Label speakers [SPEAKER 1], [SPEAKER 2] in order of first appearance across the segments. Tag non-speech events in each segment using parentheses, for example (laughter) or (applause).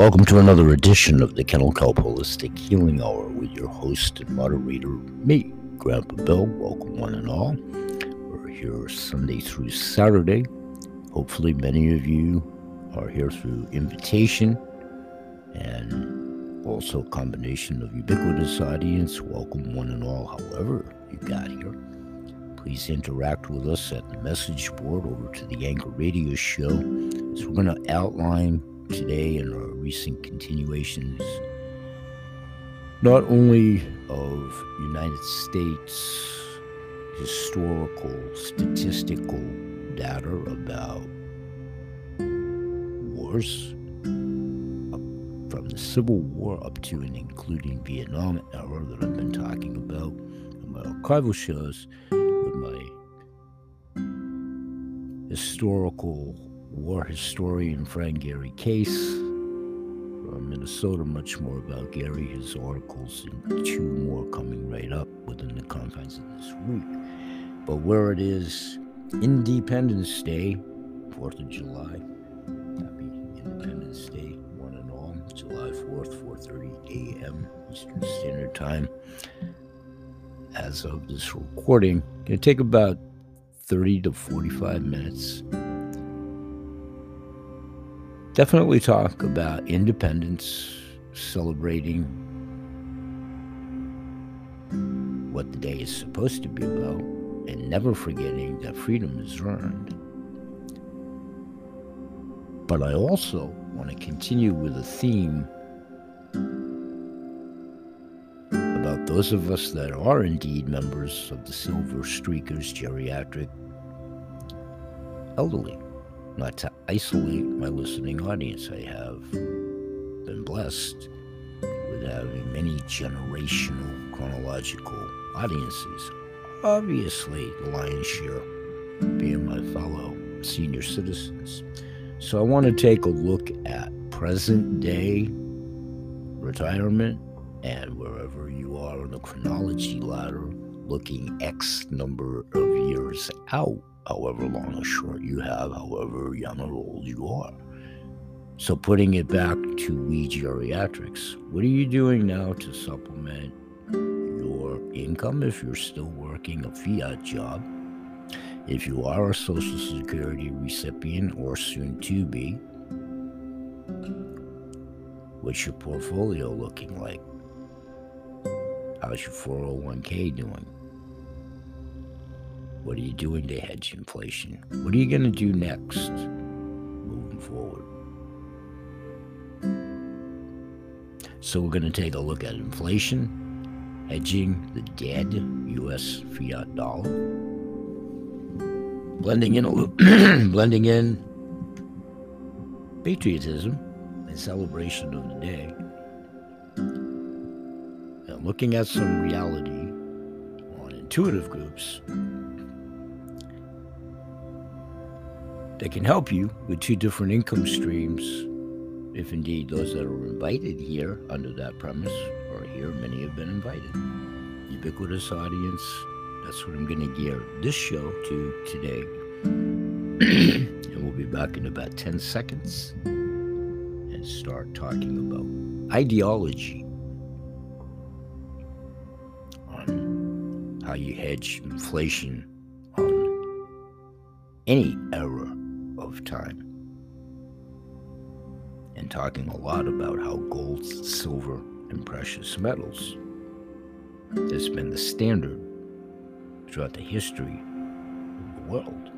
[SPEAKER 1] welcome to another edition of the Kennel Kelp Holistic Healing Hour with your host and moderator, me, Grandpa Bill. Welcome, one and all. We're here Sunday through Saturday. Hopefully, many of you are here through invitation and also a combination of ubiquitous audience. Welcome, one and all, however, you got here. Please interact with us at the message board over to the Anchor Radio Show. So, we're going to outline today and our recent continuations, not only of United States historical statistical data about wars from the Civil War up to and including Vietnam era that I've been talking about in my archival shows with my historical war historian Frank Gary Case from Minnesota. Much more about Gary, his articles, and two more coming right up within the confines of this week. But where it is Independence Day, 4th of July. Happy Independence Day, one and all. July 4th, 4.30 a.m. Eastern Standard Time. As of this recording, going to take about 30 to 45 minutes definitely talk about independence, celebrating what the day is supposed to be about, and never forgetting that freedom is earned. But I also want to continue with a theme about those of us that are indeed members of the Silver Streakers Geriatric Elderly not to isolate my listening audience. I have been blessed with having many generational chronological audiences. Obviously, the lion's share being my fellow senior citizens. So I want to take a look at present day retirement and wherever you are on the chronology ladder, looking X number of years out however long or short you have, however young or old you are. So, putting it back to we geriatrics, what are you doing now to supplement your income if you're still working a fiat job? If you are a Social Security recipient or soon to be, what's your portfolio looking like? How's your 401k doing? What are you doing to hedge inflation? What are you going to do next moving forward? So, we're going to take a look at inflation, hedging the dead U.S. fiat dollar, blending in, a (clears throat) blending in patriotism and celebration of the day, and looking at some reality on intuitive groups that can help you with two different income streams, if indeed those that are invited here under that premise are here. Many have been invited. Ubiquitous audience. That's what I'm going to gear this show to today. (clears throat) and we'll be back in about 10 seconds and start talking about ideology on how you hedge inflation on any era of time. And talking a lot about how gold, silver, and precious metals has been the standard throughout the history of the world.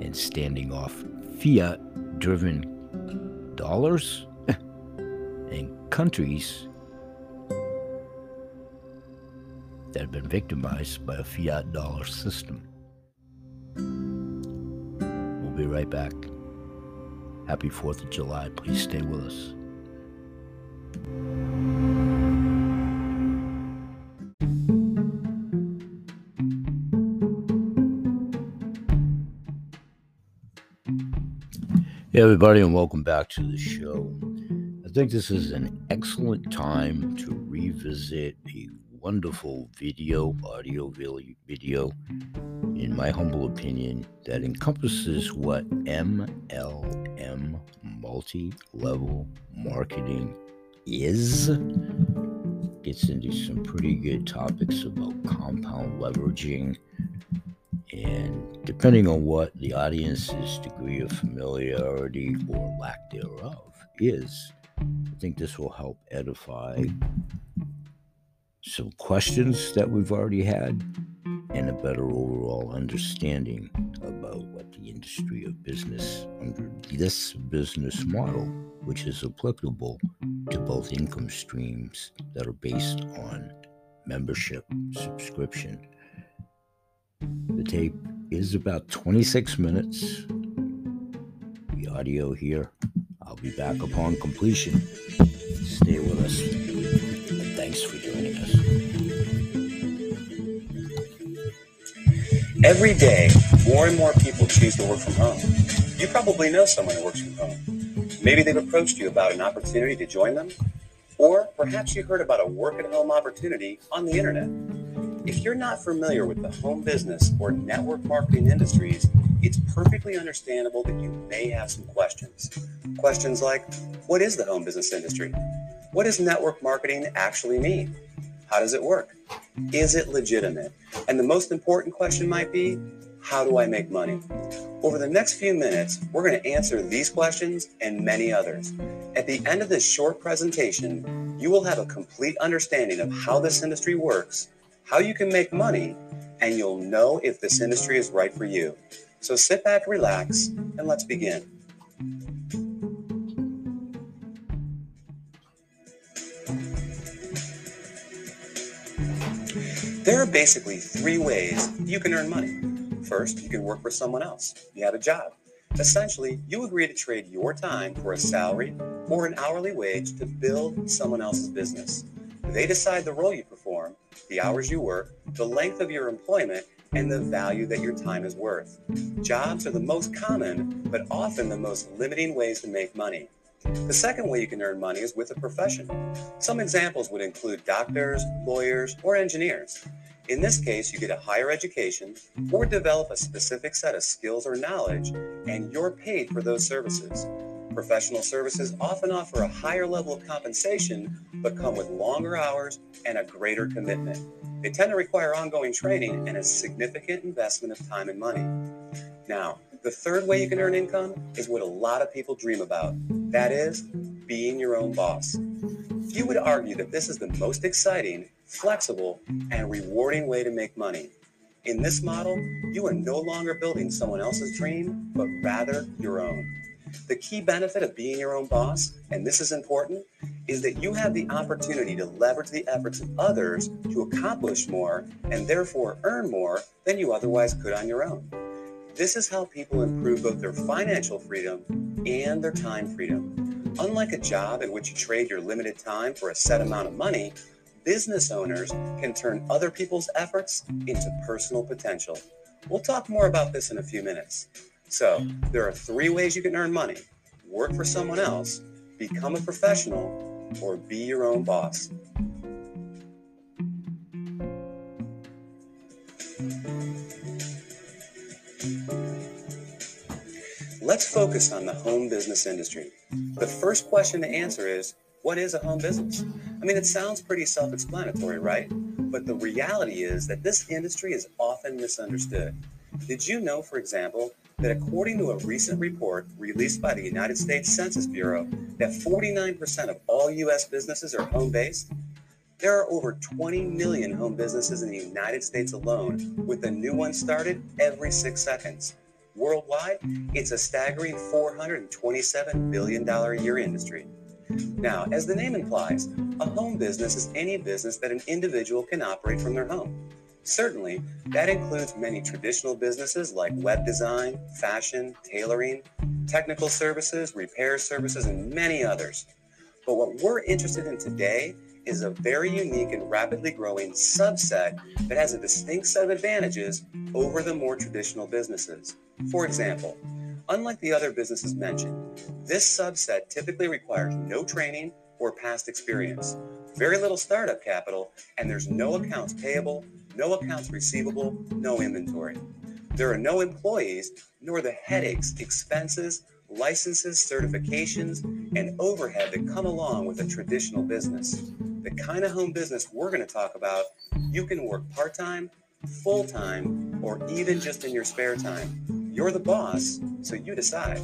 [SPEAKER 1] And standing off fiat driven dollars (laughs) and countries that have been victimized by a fiat dollar system. Be right back. Happy 4th of July. Please stay with us. Hey, everybody, and welcome back to the show. I think this is an excellent time to revisit wonderful video, audio video, in my humble opinion, that encompasses what MLM multi level marketing is. Gets into some pretty good topics about compound leveraging. And depending on what the audience's degree of familiarity or lack thereof is, I think this will help edify some questions that we've already had and a better overall understanding about what the industry of business under this business model, which is applicable to both income streams that are based on membership subscription. The tape is about 26 minutes. The audio here I'll be back upon completion. Stay with us. And thanks for joining us.
[SPEAKER 2] Every day, more and more people choose to work from home. You probably know someone who works from home. Maybe they've approached you about an opportunity to join them, or perhaps you heard about a work at home opportunity on the internet. If you're not familiar with the home business or network marketing industries, it's perfectly understandable that you may have some questions. Questions like What is the home business industry? What does network marketing actually mean? How does it work? Is it legitimate? And the most important question might be How do I make money? Over the next few minutes, we're going to answer these questions and many others. At the end of this short presentation, you will have a complete understanding of how this industry works, how you can make money, and you'll know if this industry is right for you. So sit back, relax, and let's begin. There are basically three ways you can earn money. First, you can work for someone else. You have a job. Essentially, you agree to trade your time for a salary or an hourly wage to build someone else's business. They decide the role you perform, the hours you work, the length of your employment, and the value that your time is worth. Jobs are the most common, but often the most limiting ways to make money. The second way you can earn money is with a profession. Some examples would include doctors, lawyers, or engineers. In this case, you get a higher education or develop a specific set of skills or knowledge, and you're paid for those services. Professional services often offer a higher level of compensation, but come with longer hours and a greater commitment. They tend to require ongoing training and a significant investment of time and money. Now, the third way you can earn income is what a lot of people dream about that is, being your own boss. You would argue that this is the most exciting, flexible, and rewarding way to make money. In this model, you are no longer building someone else's dream, but rather your own. The key benefit of being your own boss, and this is important, is that you have the opportunity to leverage the efforts of others to accomplish more and therefore earn more than you otherwise could on your own. This is how people improve both their financial freedom and their time freedom. Unlike a job in which you trade your limited time for a set amount of money, business owners can turn other people's efforts into personal potential. We'll talk more about this in a few minutes. So, there are three ways you can earn money work for someone else, become a professional, or be your own boss. Let's focus on the home business industry. The first question to answer is what is a home business? I mean, it sounds pretty self explanatory, right? But the reality is that this industry is often misunderstood. Did you know, for example, that according to a recent report released by the United States Census Bureau, that 49% of all U.S. businesses are home based? There are over 20 million home businesses in the United States alone, with a new one started every six seconds. Worldwide, it's a staggering $427 billion a year industry. Now, as the name implies, a home business is any business that an individual can operate from their home. Certainly, that includes many traditional businesses like web design, fashion, tailoring, technical services, repair services, and many others. But what we're interested in today is a very unique and rapidly growing subset that has a distinct set of advantages over the more traditional businesses. For example, unlike the other businesses mentioned, this subset typically requires no training or past experience. very little startup capital, and there's no accounts payable, no accounts receivable, no inventory. There are no employees, nor the headaches, expenses, licenses, certifications, and overhead that come along with a traditional business. The kind of home business we're going to talk about, you can work part time, full time, or even just in your spare time. You're the boss, so you decide.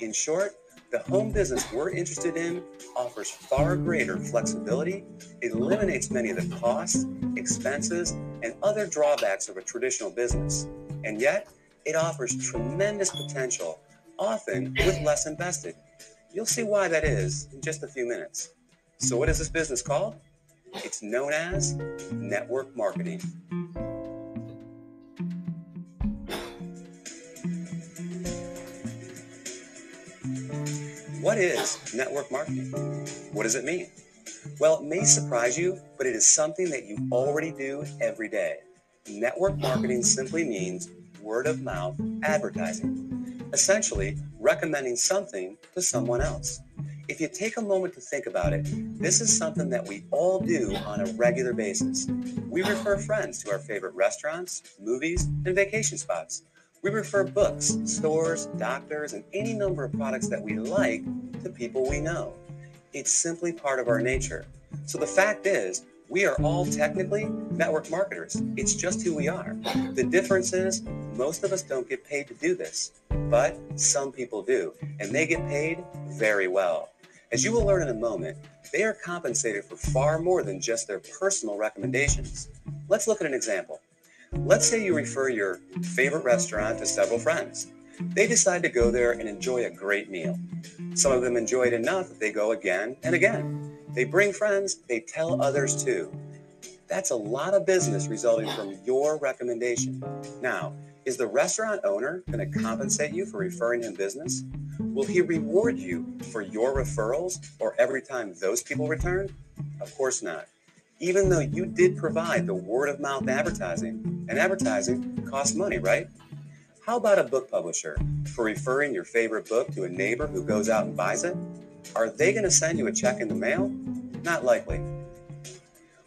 [SPEAKER 2] In short, the home business we're interested in offers far greater flexibility, eliminates many of the costs, expenses, and other drawbacks of a traditional business, and yet it offers tremendous potential, often with less invested. You'll see why that is in just a few minutes. So, what is this business called? It's known as network marketing. What is network marketing? What does it mean? Well, it may surprise you, but it is something that you already do every day. Network marketing simply means word of mouth advertising, essentially recommending something to someone else. If you take a moment to think about it, this is something that we all do on a regular basis. We refer friends to our favorite restaurants, movies, and vacation spots. We refer books, stores, doctors, and any number of products that we like to people we know. It's simply part of our nature. So the fact is, we are all technically network marketers. It's just who we are. The difference is, most of us don't get paid to do this, but some people do, and they get paid very well. As you will learn in a moment, they are compensated for far more than just their personal recommendations. Let's look at an example. Let's say you refer your favorite restaurant to several friends. They decide to go there and enjoy a great meal. Some of them enjoy it enough that they go again and again. They bring friends, they tell others too. That's a lot of business resulting from your recommendation. Now, is the restaurant owner going to compensate you for referring him business? Will he reward you for your referrals or every time those people return? Of course not even though you did provide the word of mouth advertising, and advertising costs money, right? How about a book publisher for referring your favorite book to a neighbor who goes out and buys it? Are they going to send you a check in the mail? Not likely.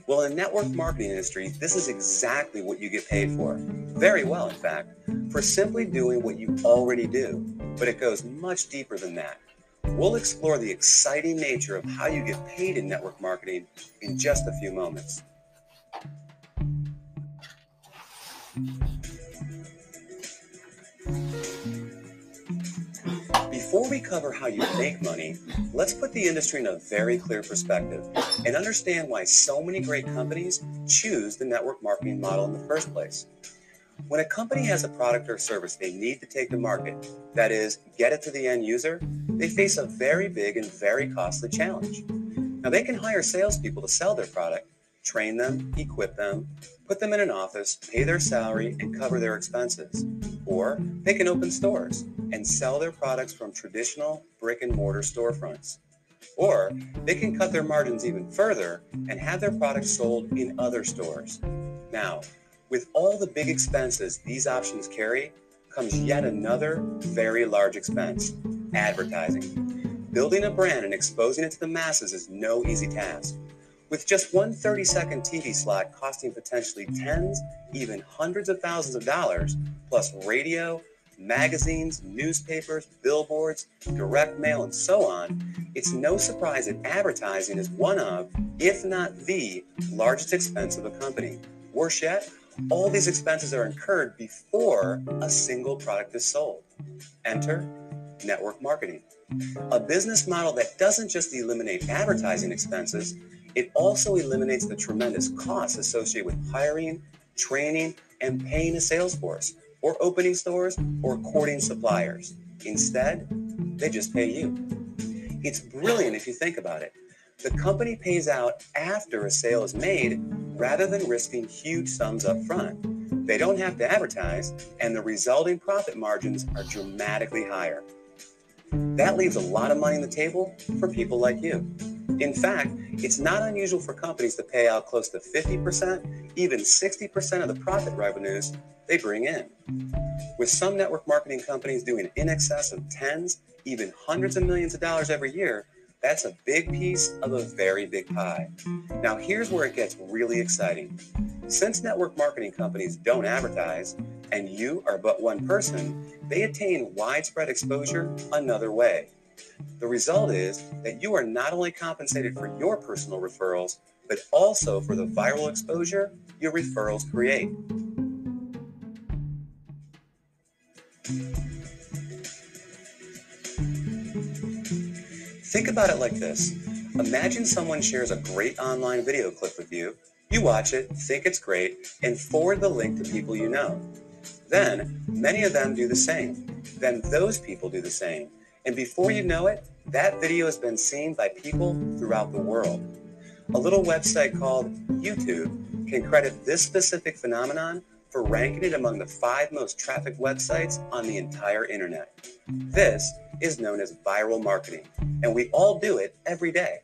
[SPEAKER 2] Well, in network marketing industry, this is exactly what you get paid for. Very well, in fact, for simply doing what you already do. But it goes much deeper than that. We'll explore the exciting nature of how you get paid in network marketing in just a few moments. Before we cover how you make money, let's put the industry in a very clear perspective and understand why so many great companies choose the network marketing model in the first place. When a company has a product or service they need to take to market, that is, get it to the end user, they face a very big and very costly challenge. Now, they can hire salespeople to sell their product, train them, equip them, put them in an office, pay their salary, and cover their expenses. Or they can open stores and sell their products from traditional brick and mortar storefronts. Or they can cut their margins even further and have their products sold in other stores. Now, with all the big expenses these options carry comes yet another very large expense advertising. Building a brand and exposing it to the masses is no easy task. With just one 30 second TV slot costing potentially tens, even hundreds of thousands of dollars, plus radio, magazines, newspapers, billboards, direct mail, and so on, it's no surprise that advertising is one of, if not the, largest expense of a company. Worse yet, all these expenses are incurred before a single product is sold. Enter network marketing, a business model that doesn't just eliminate advertising expenses, it also eliminates the tremendous costs associated with hiring, training, and paying a sales force, or opening stores, or courting suppliers. Instead, they just pay you. It's brilliant if you think about it. The company pays out after a sale is made rather than risking huge sums up front. They don't have to advertise, and the resulting profit margins are dramatically higher. That leaves a lot of money on the table for people like you. In fact, it's not unusual for companies to pay out close to 50%, even 60% of the profit revenues they bring in. With some network marketing companies doing in excess of tens, even hundreds of millions of dollars every year, That's a big piece of a very big pie. Now, here's where it gets really exciting. Since network marketing companies don't advertise, and you are but one person, they attain widespread exposure another way. The result is that you are not only compensated for your personal referrals, but also for the viral exposure your referrals create. Think about it like this. Imagine someone shares a great online video clip with you. You watch it, think it's great, and forward the link to people you know. Then, many of them do the same. Then those people do the same. And before you know it, that video has been seen by people throughout the world. A little website called YouTube can credit this specific phenomenon for ranking it among the five most trafficked websites on the entire internet. This is known as viral marketing, and we all do it every day.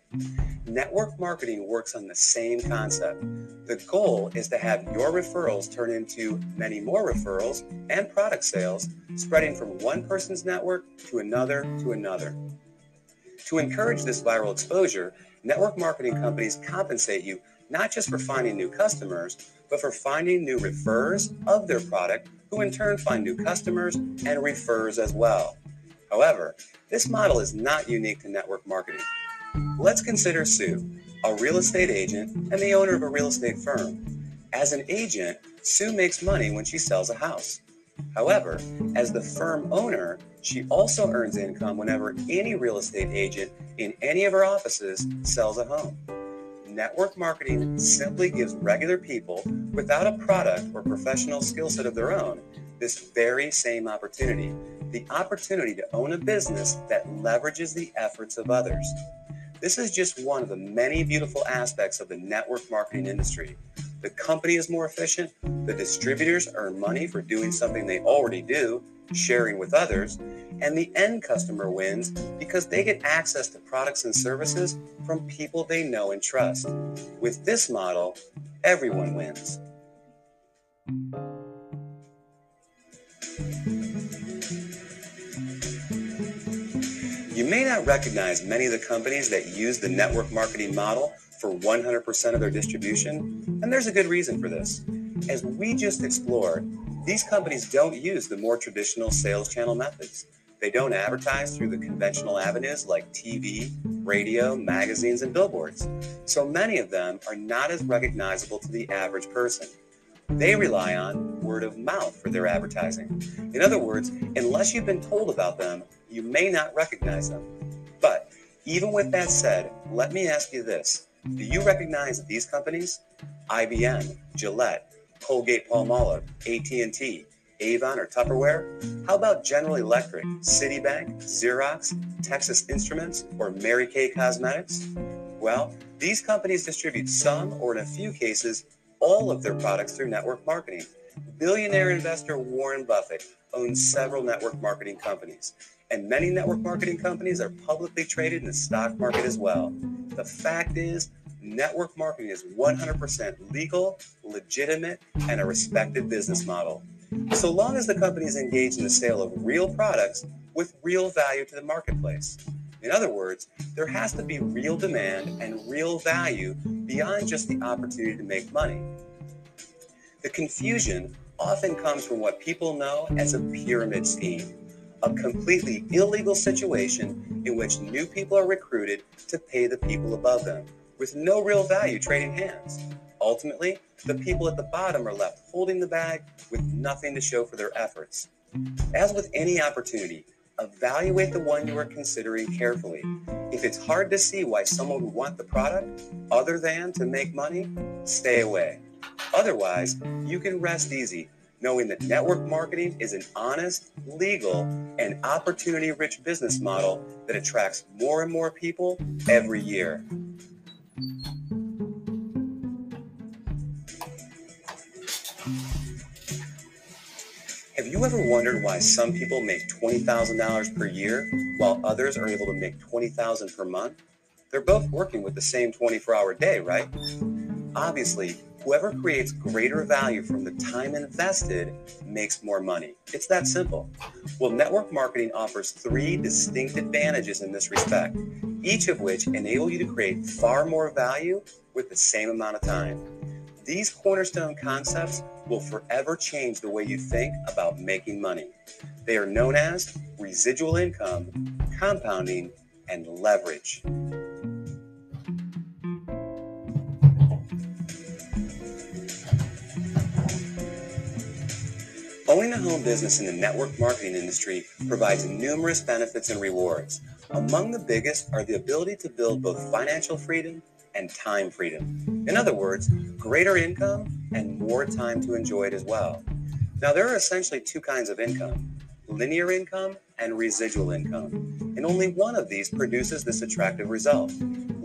[SPEAKER 2] Network marketing works on the same concept. The goal is to have your referrals turn into many more referrals and product sales, spreading from one person's network to another to another. To encourage this viral exposure, network marketing companies compensate you not just for finding new customers, but for finding new refers of their product, who in turn find new customers and refers as well. However, this model is not unique to network marketing. Let's consider Sue, a real estate agent and the owner of a real estate firm. As an agent, Sue makes money when she sells a house. However, as the firm owner, she also earns income whenever any real estate agent in any of her offices sells a home. Network marketing simply gives regular people without a product or professional skill set of their own this very same opportunity the opportunity to own a business that leverages the efforts of others. This is just one of the many beautiful aspects of the network marketing industry. The company is more efficient, the distributors earn money for doing something they already do, sharing with others, and the end customer wins because they get access to products and services from people they know and trust. With this model, everyone wins. You may not recognize many of the companies that use the network marketing model for 100% of their distribution, and there's a good reason for this. As we just explored, these companies don't use the more traditional sales channel methods. They don't advertise through the conventional avenues like TV, radio, magazines, and billboards. So many of them are not as recognizable to the average person. They rely on word of mouth for their advertising. In other words, unless you've been told about them, you may not recognize them. But even with that said, let me ask you this. Do you recognize these companies? IBM, Gillette, Colgate Palmolive, AT&T, Avon or Tupperware? How about General Electric, Citibank, Xerox, Texas Instruments, or Mary Kay Cosmetics? Well, these companies distribute some, or in a few cases, all of their products through network marketing. Billionaire investor Warren Buffett owns several network marketing companies, and many network marketing companies are publicly traded in the stock market as well. The fact is, network marketing is 100% legal, legitimate, and a respected business model. So long as the company is engaged in the sale of real products with real value to the marketplace. In other words, there has to be real demand and real value beyond just the opportunity to make money. The confusion often comes from what people know as a pyramid scheme, a completely illegal situation in which new people are recruited to pay the people above them with no real value trading hands. Ultimately, the people at the bottom are left holding the bag with nothing to show for their efforts. As with any opportunity, evaluate the one you are considering carefully. If it's hard to see why someone would want the product other than to make money, stay away. Otherwise, you can rest easy knowing that network marketing is an honest, legal, and opportunity rich business model that attracts more and more people every year. Have you ever wondered why some people make $20,000 per year while others are able to make 20,000 per month? They're both working with the same 24 hour day, right? Obviously, whoever creates greater value from the time invested makes more money. It's that simple. Well, network marketing offers three distinct advantages in this respect. each of which enable you to create far more value with the same amount of time. These cornerstone concepts will forever change the way you think about making money. They are known as residual income, compounding, and leverage. Owning a home business in the network marketing industry provides numerous benefits and rewards. Among the biggest are the ability to build both financial freedom and time freedom. In other words, greater income and more time to enjoy it as well. Now, there are essentially two kinds of income linear income and residual income. And only one of these produces this attractive result.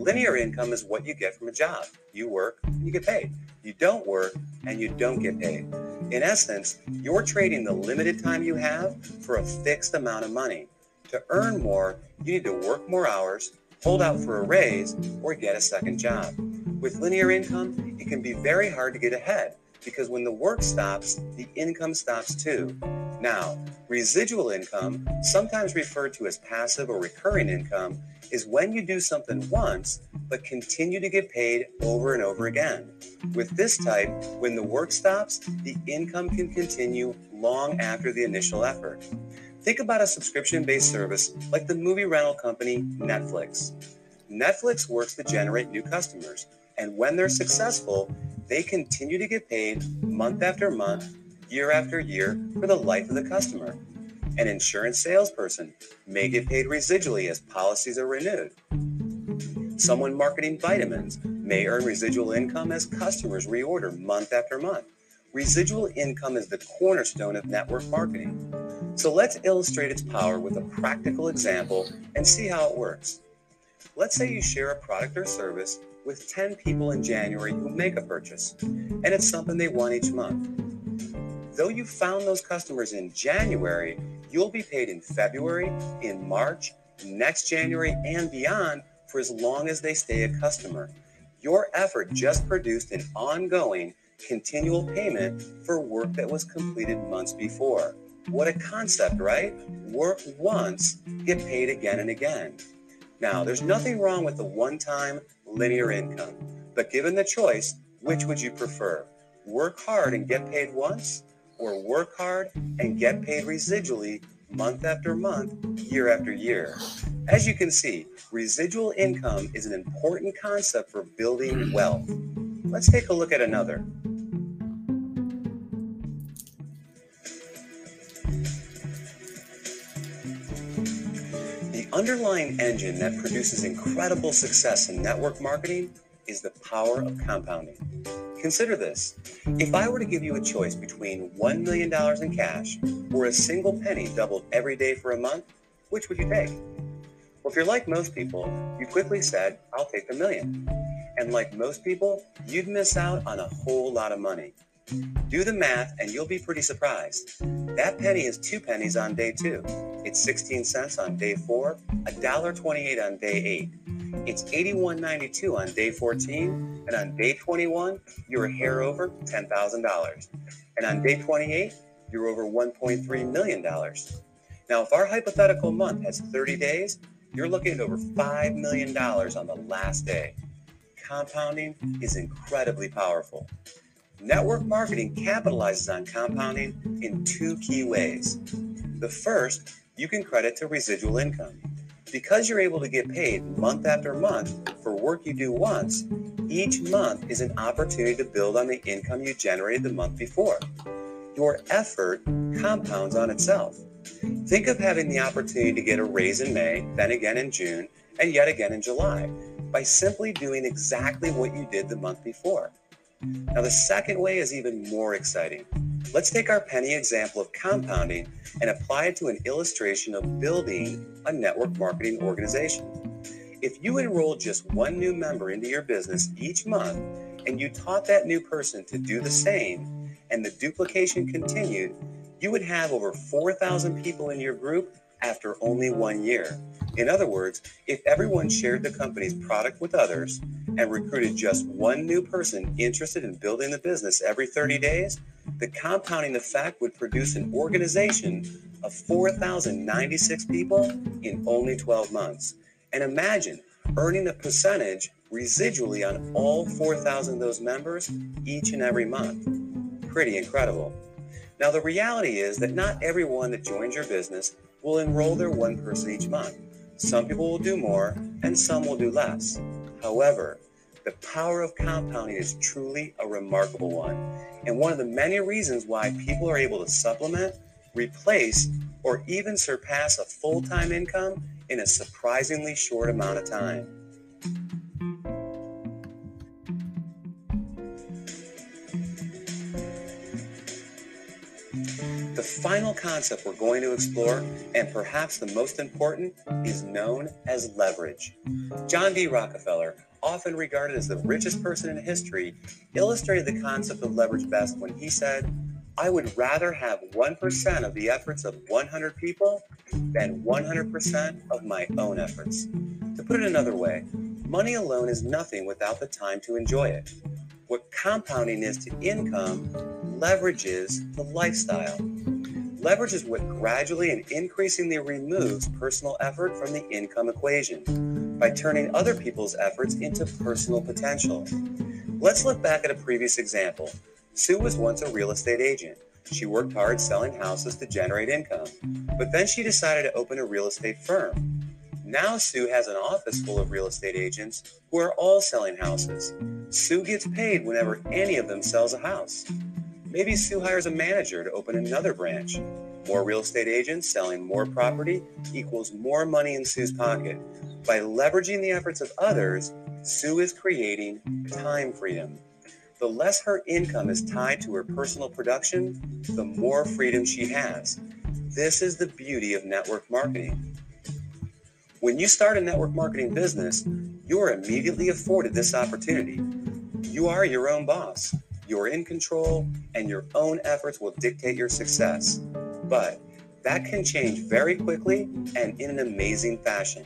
[SPEAKER 2] Linear income is what you get from a job. You work, you get paid. You don't work, and you don't get paid. In essence, you're trading the limited time you have for a fixed amount of money. To earn more, you need to work more hours, hold out for a raise, or get a second job. With linear income, it can be very hard to get ahead because when the work stops, the income stops too. Now, residual income, sometimes referred to as passive or recurring income, is when you do something once but continue to get paid over and over again. With this type, when the work stops, the income can continue long after the initial effort. Think about a subscription based service like the movie rental company Netflix. Netflix works to generate new customers, and when they're successful, they continue to get paid month after month, year after year for the life of the customer. An insurance salesperson may get paid residually as policies are renewed. Someone marketing vitamins may earn residual income as customers reorder month after month. Residual income is the cornerstone of network marketing. So let's illustrate its power with a practical example and see how it works. Let's say you share a product or service with 10 people in January who make a purchase, and it's something they want each month. Though you found those customers in January, you'll be paid in February, in March, next January, and beyond for as long as they stay a customer. Your effort just produced an ongoing, continual payment for work that was completed months before. What a concept, right? Work once, get paid again and again. Now, there's nothing wrong with the one time linear income, but given the choice, which would you prefer? Work hard and get paid once, or work hard and get paid residually month after month, year after year? As you can see, residual income is an important concept for building wealth. Let's take a look at another. The underlying engine that produces incredible success in network marketing is the power of compounding. Consider this. If I were to give you a choice between $1 million in cash or a single penny doubled every day for a month, which would you take? Well, if you're like most people, you quickly said, I'll take the million. And like most people, you'd miss out on a whole lot of money. Do the math and you'll be pretty surprised. That penny is two pennies on day two. It's 16 cents on day four, $1.28 on day eight. It's 81.92 on day 14, and on day 21, you're a hair over $10,000. And on day 28, you're over $1.3 million. Now, if our hypothetical month has 30 days, you're looking at over $5 million on the last day. Compounding is incredibly powerful. Network marketing capitalizes on compounding in two key ways. The first, you can credit to residual income. Because you're able to get paid month after month for work you do once, each month is an opportunity to build on the income you generated the month before. Your effort compounds on itself. Think of having the opportunity to get a raise in May, then again in June, and yet again in July by simply doing exactly what you did the month before. Now, the second way is even more exciting. Let's take our penny example of compounding and apply it to an illustration of building a network marketing organization. If you enroll just one new member into your business each month and you taught that new person to do the same and the duplication continued, you would have over 4,000 people in your group after only one year. In other words, if everyone shared the company's product with others and recruited just one new person interested in building the business every 30 days, the compounding effect would produce an organization of 4,096 people in only 12 months. And imagine earning a percentage residually on all 4,000 of those members each and every month. Pretty incredible. Now, the reality is that not everyone that joins your business will enroll their one person each month. Some people will do more and some will do less. However, the power of compounding is truly a remarkable one, and one of the many reasons why people are able to supplement, replace, or even surpass a full time income in a surprisingly short amount of time. Final concept we're going to explore, and perhaps the most important, is known as leverage. John D. Rockefeller, often regarded as the richest person in history, illustrated the concept of leverage best when he said, I would rather have 1% of the efforts of 100 people than 100% of my own efforts. To put it another way, money alone is nothing without the time to enjoy it. What compounding is to income, leverage is to lifestyle. Leverage is what gradually and increasingly removes personal effort from the income equation by turning other people's efforts into personal potential. Let's look back at a previous example. Sue was once a real estate agent. She worked hard selling houses to generate income, but then she decided to open a real estate firm. Now Sue has an office full of real estate agents who are all selling houses. Sue gets paid whenever any of them sells a house. Maybe Sue hires a manager to open another branch. More real estate agents selling more property equals more money in Sue's pocket. By leveraging the efforts of others, Sue is creating time freedom. The less her income is tied to her personal production, the more freedom she has. This is the beauty of network marketing. When you start a network marketing business, you are immediately afforded this opportunity. You are your own boss. You're in control, and your own efforts will dictate your success. But that can change very quickly and in an amazing fashion.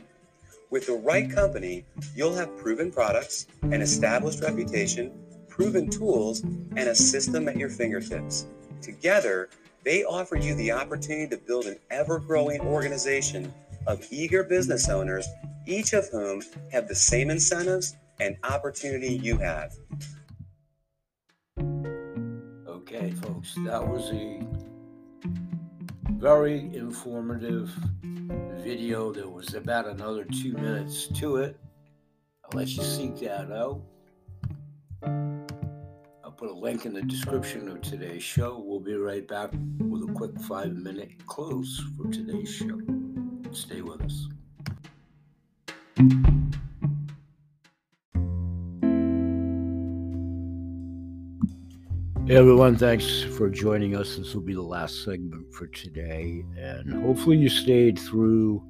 [SPEAKER 2] With the right company, you'll have proven products, an established reputation, proven tools, and a system at your fingertips. Together, they offer you the opportunity to build an ever growing organization of eager business owners, each of whom have the same incentives and opportunity you have.
[SPEAKER 1] Okay, folks, that was a very informative video. There was about another two minutes to it. I'll let you seek that out. I'll put a link in the description of today's show. We'll be right back with a quick five minute close for today's show. Stay with us. Hey everyone, thanks for joining us. This will be the last segment for today, and hopefully, you stayed through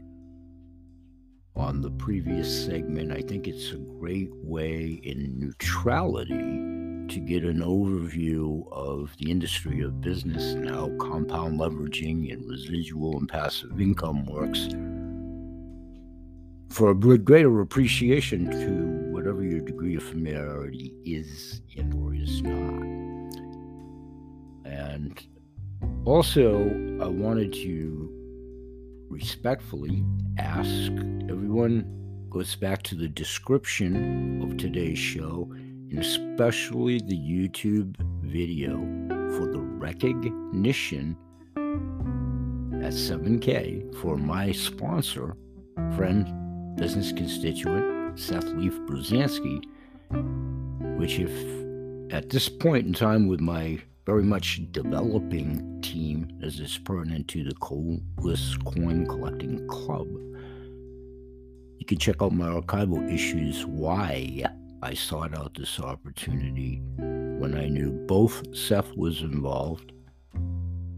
[SPEAKER 1] on the previous segment. I think it's a great way in neutrality to get an overview of the industry of business and how compound leveraging and residual and passive income works for a greater appreciation to whatever your degree of familiarity is and or is not. And also, I wanted to respectfully ask everyone goes back to the description of today's show, and especially the YouTube video for the recognition at 7K for my sponsor, friend, business constituent, Seth Leaf Pruzansky, which, if at this point in time with my very much developing team as is pertinent to the Coolest Coin Collecting Club. You can check out my archival issues why I sought out this opportunity when I knew both Seth was involved.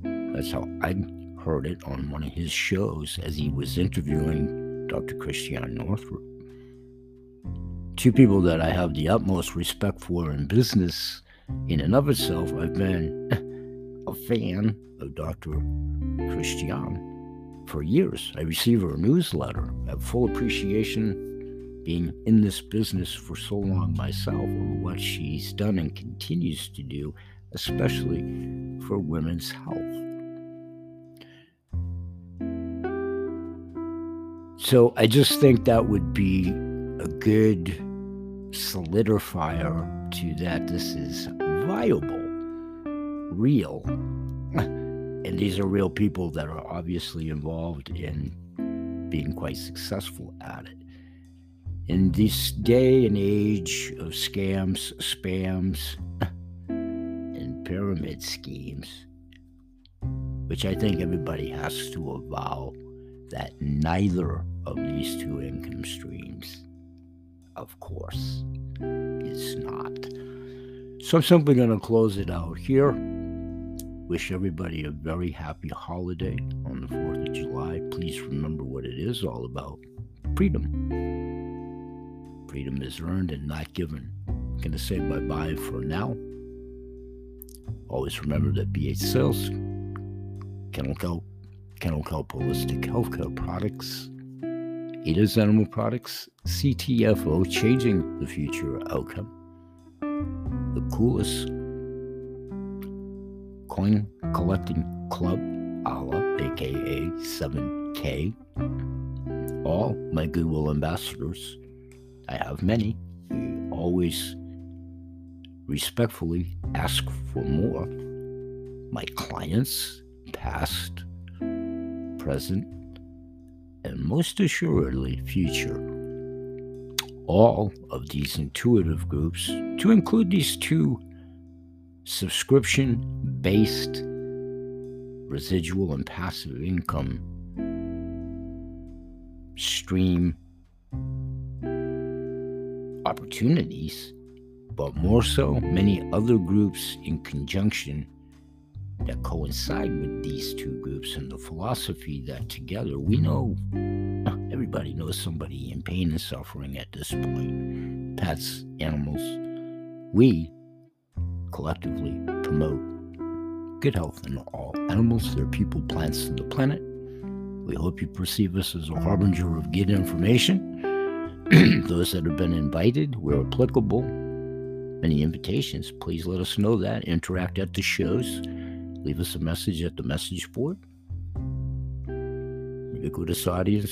[SPEAKER 1] That's how I heard it on one of his shows as he was interviewing Dr. Christiane Northrup. Two people that I have the utmost respect for in business in and of itself, I've been a fan of Dr. Christiane for years. I receive her newsletter. I have full appreciation being in this business for so long myself of what she's done and continues to do, especially for women's health. So I just think that would be a a good solidifier to that this is viable, real. And these are real people that are obviously involved in being quite successful at it. In this day and age of scams, spams, and pyramid schemes, which I think everybody has to avow that neither of these two income streams, of course, it's not. So I'm simply going to close it out here. Wish everybody a very happy holiday on the 4th of July. Please remember what it is all about freedom. Freedom is earned and not given. I'm going to say bye bye for now. Always remember that BH Sales, Kennel Kelp, Kennel Kelp Holistic Healthcare Products, Ada's Animal Products, CTFO, Changing the Future Outcome, the coolest coin collecting club, Allah, aka 7K. All my Goodwill ambassadors, I have many, we always respectfully ask for more. My clients, past, present, and most assuredly future. All of these intuitive groups, to include these two subscription based residual and passive income stream opportunities, but more so, many other groups in conjunction that coincide with these two groups and the philosophy that together we know everybody knows somebody in pain and suffering at this point pets, animals. We collectively promote good health in all animals, their people, plants, and the planet. We hope you perceive us as a harbinger of good information. (clears throat) Those that have been invited, where applicable, any invitations, please let us know that. Interact at the shows. Leave us a message at the message board. Ubiquitous audience,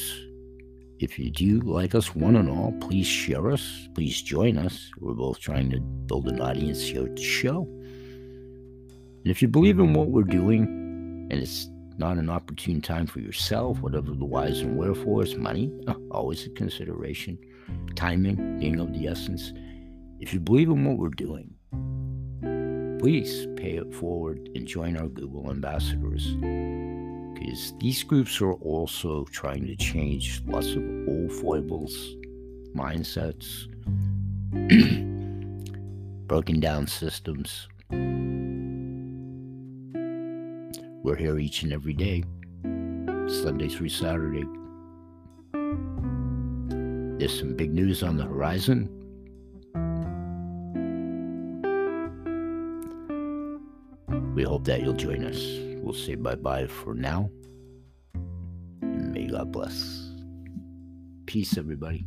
[SPEAKER 1] if you do like us, one and all, please share us. Please join us. We're both trying to build an audience here at the show. And if you believe in what we're doing, and it's not an opportune time for yourself, whatever the whys and wherefores, money, (laughs) always a consideration, timing being of the essence. If you believe in what we're doing, please pay it forward and join our Goodwill ambassadors because these groups are also trying to change lots of old foibles, mindsets, (clears throat) broken down systems. We're here each and every day, Sunday through Saturday. There's some big news on the horizon. We hope that you'll join us. We'll say bye bye for now. May God bless. Peace, everybody.